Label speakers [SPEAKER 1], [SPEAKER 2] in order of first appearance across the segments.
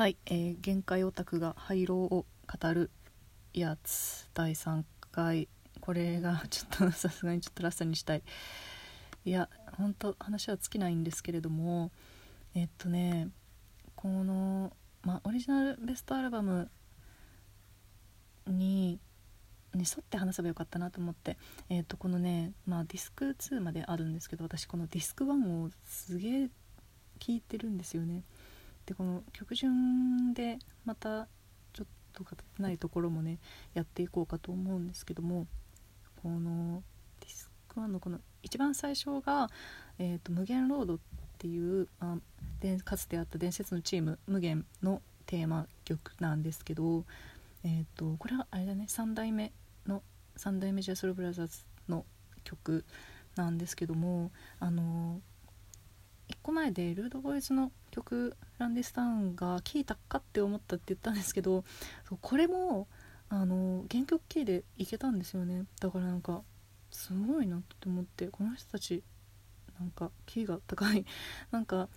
[SPEAKER 1] はい、えー限界オタクが廃炉を語るやつ第3回。これがちょっとさすがにちょっとラストにしたい。いや本当話は尽きないんですけれどもえっとねこの、ま、オリジナルベストアルバムにに沿って話せばよかったなと思って、えっとこのね、まあ、ディスク2まであるんですけど私このディスク1をすげえ聴いてるんですよね。でこの曲順でまたちょっと語ってないところもねやっていこうかと思うんですけどもこのディスク1のこの一番最初が、えーと「無限ロード」っていう、あ、でかつてあった伝説のチーム無限のテーマ曲なんですけど、えー、とこれはあれだね3代目の3代目ジャスロブラザーズの曲なんですけどもあの1個前でルードボーイズの曲「ランデスタウン」が聴いたかって思ったって言ったんですけどそうこれもあの原曲キーでいけたんですよね。だからなんかすごいなって思ってこの人たちなんかキーが高い。なんか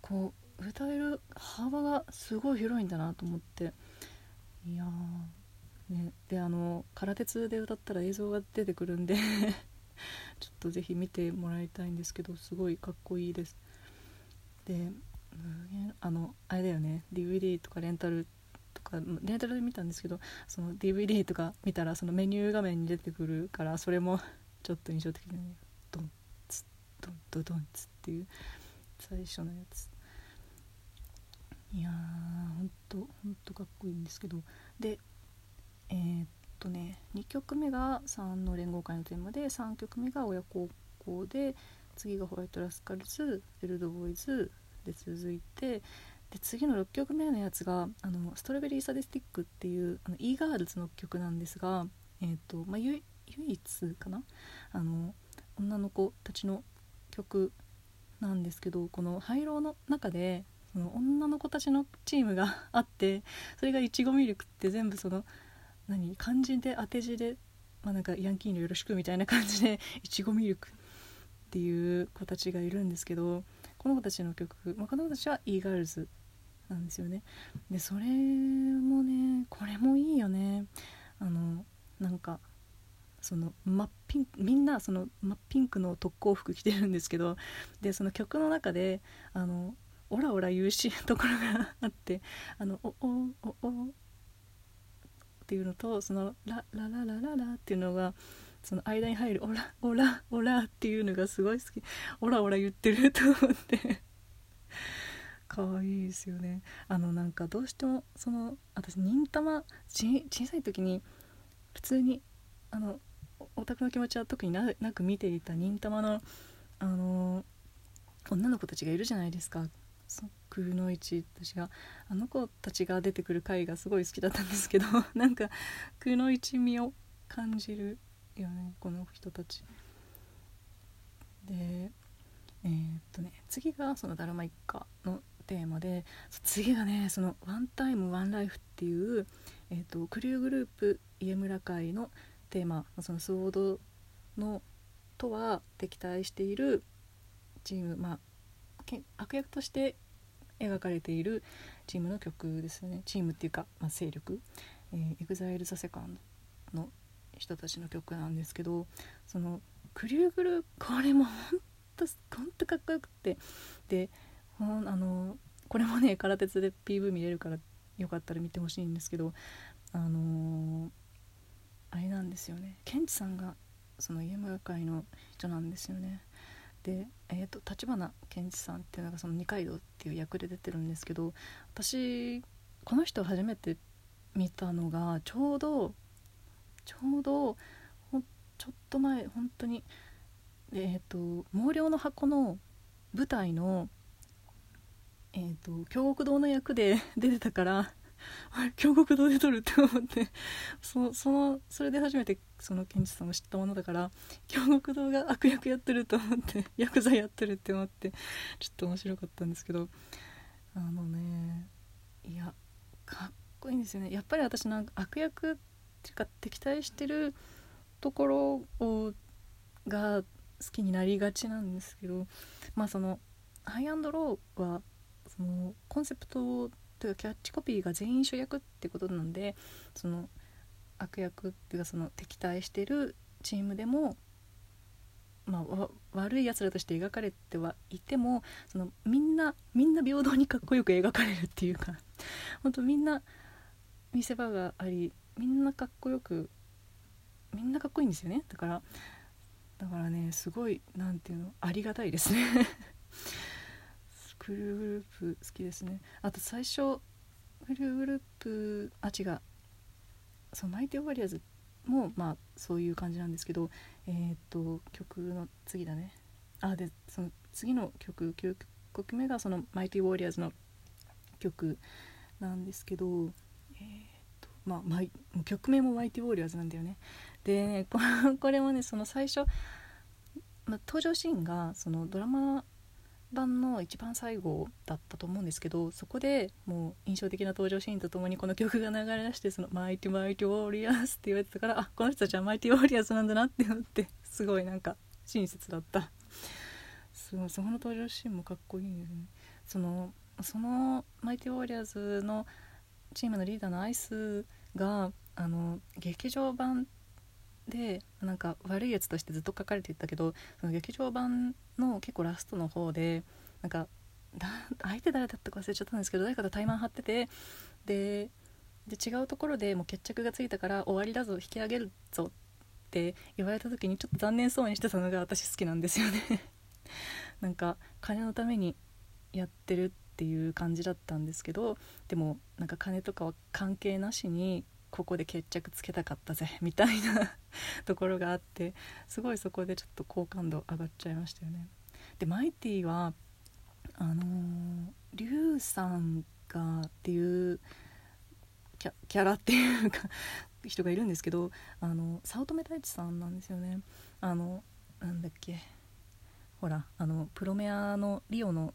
[SPEAKER 1] こう歌える幅がすごい広いんだなと思って。いやね。であの空鉄で歌ったら映像が出てくるんで ちょっとぜひ見てもらいたいんですけどすごいかっこいいです。であのあれだよね DVD とかレンタルとかレンタルで見たんですけどその DVD とか見たらそのメニュー画面に出てくるからそれもちょっと印象的でね。ドンツドンドドンツっていう最初のやつ。いやーほんとほんとかっこいいんですけど。でえーっとね2曲目が3の連合会のテーマで3曲目が親孝行で次がホワイトラスカルズベルドボーイズで続いてで次の6曲目のやつがあのストロベリーサディスティックっていうあの e ガールズの曲なんですが、えーとまあ、唯一かな？あの女の子たちの曲なんですけどこの廃炉の中でその女の子たちのチームが あってそれがいちごミルクって全部その何？漢字で当て字で、まあ、なんかヤンキーのよろしくみたいな感じでいちごミルクっていう子たちがいるんですけどこの子たちの曲、まあ、この子たちは e ガールズなんですよね。でそれもねこれもいいよね。あのなんかその真っピンみんなその真っピンクの特攻服着てるんですけどでその曲の中であのオラオラ言うしところがあってあのおおおおっていうのとそのララララララっていうのがその間に入るオラオラオラっていうのがすごい好き。オラオラ言ってると思って。可愛いですよね。あのなんかどうしてもその私忍たま小さい時に普通にあのおオタクの気持ちは特にななく見ていた忍たまのあの女の子たちがいるじゃないですか。そくの一私が。あの子たちが出てくる回がすごい好きだったんですけど。なんかくの一味を感じるよねこの人たち。でえーっとね次がその「ダルマ一家」のテーマで次がねその「ワンタイムワンライフ」っていう、えーっとクリューグループ家村会のテーマ。そのスウォードのとは敵対しているチームまあ悪役として描かれているチームの曲ですね。チームっていうか、まあ、勢力、えー、EXILE THE SECOND の人たちの曲なんですけどそのクリューグルこれもほんとほんとかっこよくって。でほんあのこれもね空鉄で PV 見れるからよかったら見てほしいんですけどあのーあれなんですよね。ケンチさんがその家村会の人なんですよね。で、えー、と立花健一さんっていうのがその二階堂っていう役で出てるんですけど私この人初めて見たのがちょうどちょうどちょっと前本当にえっ、と「毛量の箱」の舞台のえー、と京極堂の役で 出てたからあれ京極堂で撮るって思ってそそのそれで初めてその健一さんを知ったものだから京極堂が悪役やってると思ってヤクザやってるって思ってちょっと面白かったんですけどあのねいやかっこいいんですよね。やっぱり私なんか悪役ていうか敵対してるところをが好きになりがちなんですけどまあそのハイアンドローはそのコンセプトというかキャッチコピーが全員主役ってことなんでその悪役っていうかその敵対してるチームでもまあ、悪いやつらとして描かれてはいてもそのみんなみんな平等にかっこよく描かれるっていうか本当みんな見せ場がありみんなかっこよくみんなかっこいいんですよね。だからだからねすごい何ていうのありがたいですね。クルーグループ好きですね。あと最初クルーグループあ違う。そうマイティ・オワリアーズもまあそういう感じなんですけどえっ、と曲の次だね。あでその次の曲9曲目がその MIGHTY WARRIORS の曲なんですけどえっ、とまあマイ曲名も MIGHTY WARRIORS なんだよね。でね これもねその最初、まあ、登場シーンがそのドラマ版の一番最後だったと思うんですけどそこでもう印象的な登場シーンとともにこの曲が流れ出してその「マイティマイティウォーリアーズ」って言われてたからあこの人たちは MIGHTY WARRIORS なんだなって思ってすごいなんか親切だった。すごいそこの登場シーンもかっこいいですね。そのそのマイティウォリアーズのチームのリーダーのアイスがあの劇場版でなんか悪いやつとしてずっと書かれていたけどその劇場版の結構ラストの方でなんか相手誰だったか忘れちゃったんですけど誰かと怠慢張っててで違うところでもう決着がついたから終わりだぞ引き上げるぞって言われた時にちょっと残念そうにしてたのが私好きなんですよね。なんか金のためにやってるっていう感じだったんですけどでもなんか金とかは関係なしにここで決着つけたかったぜみたいな ところがあってすごいそこでちょっと好感度上がっちゃいましたよね。でマイティはあのー、リュウさんがっていうキャキャラっていうか 人がいるんですけどあの早乙女太一さんなんですよね。あのなんだっけほらあのプロメアのリオの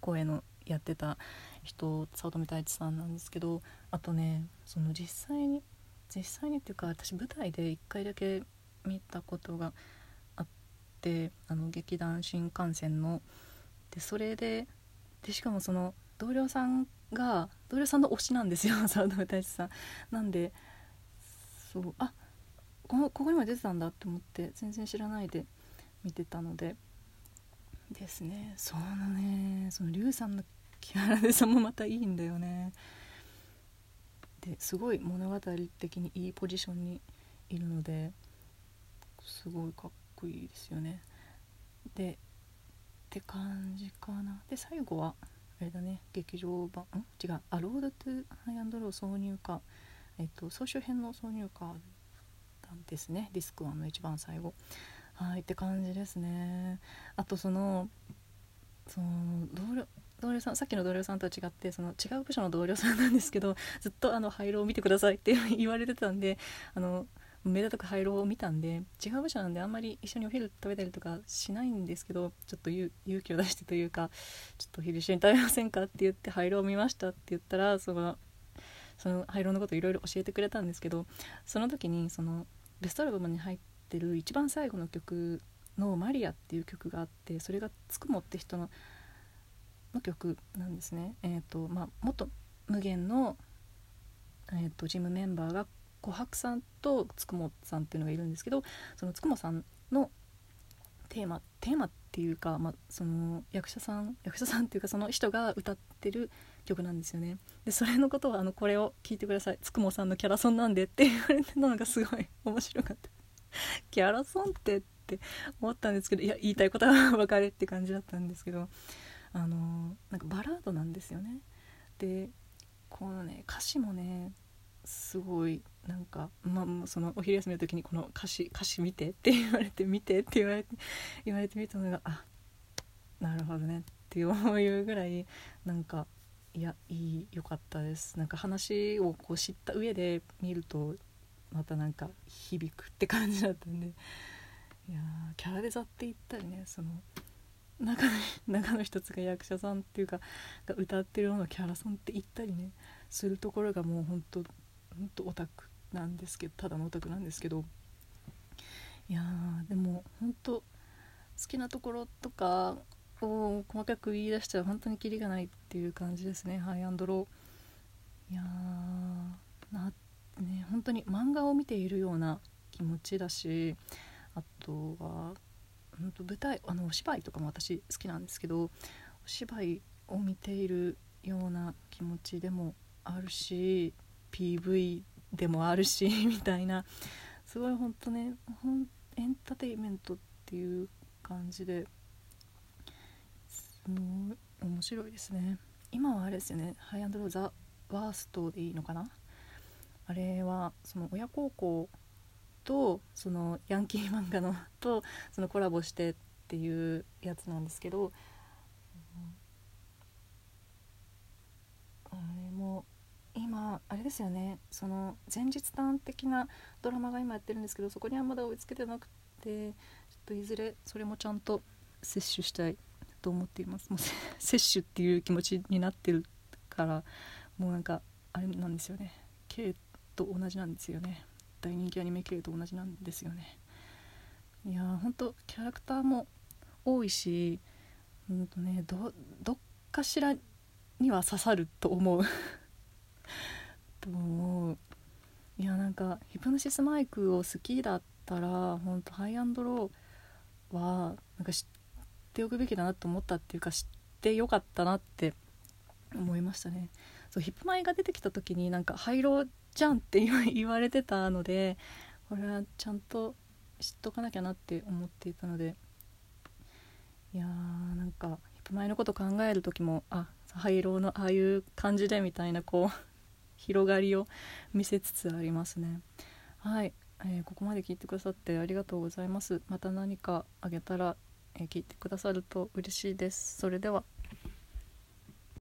[SPEAKER 1] 声のやってた人早乙女太一さんなんですけどあとねその実際に実際にっていうか私舞台で1回だけ見たことがあってあの劇団新幹線の。でそれででしかもその同僚さんが同僚さんの推しなんですよ 早乙女太一さん。なんでそうあこここにも出てたんだって思って全然知らないで見てたので。ですね。そうだね。その龍さんの木原さんもまたいいんだよね。ですごい物語的にいいポジションにいるのですごいかっこいいですよね。でって感じかな。で最後はあれだね。劇場版ん？違う「あ ROAD TO HiGH&LOW 挿入歌」えっと総集編の挿入歌ですね。ディスク1の一番最後。はいって感じですね。あとそのその同僚同僚さんさっきの同僚さんとは違ってその違う部署の同僚さんなんですけどずっとあの HiGH&LOW を見てくださいって 言われてたんであの目立たく廃炉を見たんで違う部署なんであんまり一緒にお昼食べたりとかしないんですけどちょっと勇気を出してというかちょっとお昼一緒に食べませんかって言って廃炉を見ましたって言ったらそのその廃炉のこといろいろ教えてくれたんですけどその時にそのベストアルバムに入ってってる一番最後の曲の「マリア」っていう曲があってそれがつくもって人のの曲なんですね。えーとまあ、元無限の、えーと、ジムメンバーが琥珀さんとつくもさんっていうのがいるんですけどそのつくもさんのテーマテーマっていうか、まあ、その役者さん役者さんっていうかその人が歌ってる曲なんですよね。でそれのことはあのこれを聞いてください。つくもさんのキャラソンなんでって言われてたのがすごい面白かった。キャラソンってって思ったんですけどいや言いたいことは分かれって感じだったんですけどあのなんかバラードなんですよね。でこのね歌詞もねすごいなんか、まあ、そのお昼休みの時にこの歌詞歌詞見てって言われて見てって言われて言われてみたのがあなるほどねっていうぐらいなんかいやいい良かったです。なんか話をこう知った上で見るとまたなんか響くって感じだったんで。いやキャラデザって言ったりねその中の中の一つが役者さんっていうかが歌ってるようなキャラソンって言ったりねするところがもうほんとほんとオタクなんですけどただのオタクなんですけど。いやでも本当好きなところとかを細かく言い出したら本当にキリがないっていう感じですね。ハイアンドロー。いやーなね本当に漫画を見ているような気持ちだしあとは本当舞台あのお芝居とかも私好きなんですけどお芝居を見ているような気持ちでもあるし PV でもあるし みたいなすごい本当ねほんエンターテインメントっていう感じですごい面白いですね。今はあれですよねハイアンドローザ・ワーストでいいのかなあれはその親孝行とそのヤンキー漫画の とそのコラボしてっていうやつなんですけど、あれも今あれですよね。その前日談的なドラマが今やってるんですけどそこにはまだ追いつけてなくてちょっといずれそれもちゃんと摂取したいと思っています。もう 摂取っていう気持ちになってるからもうなんかあれなんですよね。K と同じなんですよね。大人気アニメ系と同じなんですよね。いやーほんとキャラクターも多いしうんとねどどっかしらには刺さると思う。と思う。いやなんかヒプノシスマイクを好きだったらほんとハイアンドローはなんか知っておくべきだなと思ったっていうか知ってよかったなって思いましたね。そうヒップマイが出てきた時になんか廃炉じゃんって言われてたのでこれはちゃんと知っとかなきゃなって思っていたのでいやーなんかヒップマイのこと考える時もあ廃炉のああいう感じでみたいなこう 広がりを見せつつありますね。はい、えー、ここまで聞いてくださってありがとうございます。また何かあげたら、えー、聞いてくださると嬉しいです。それでは。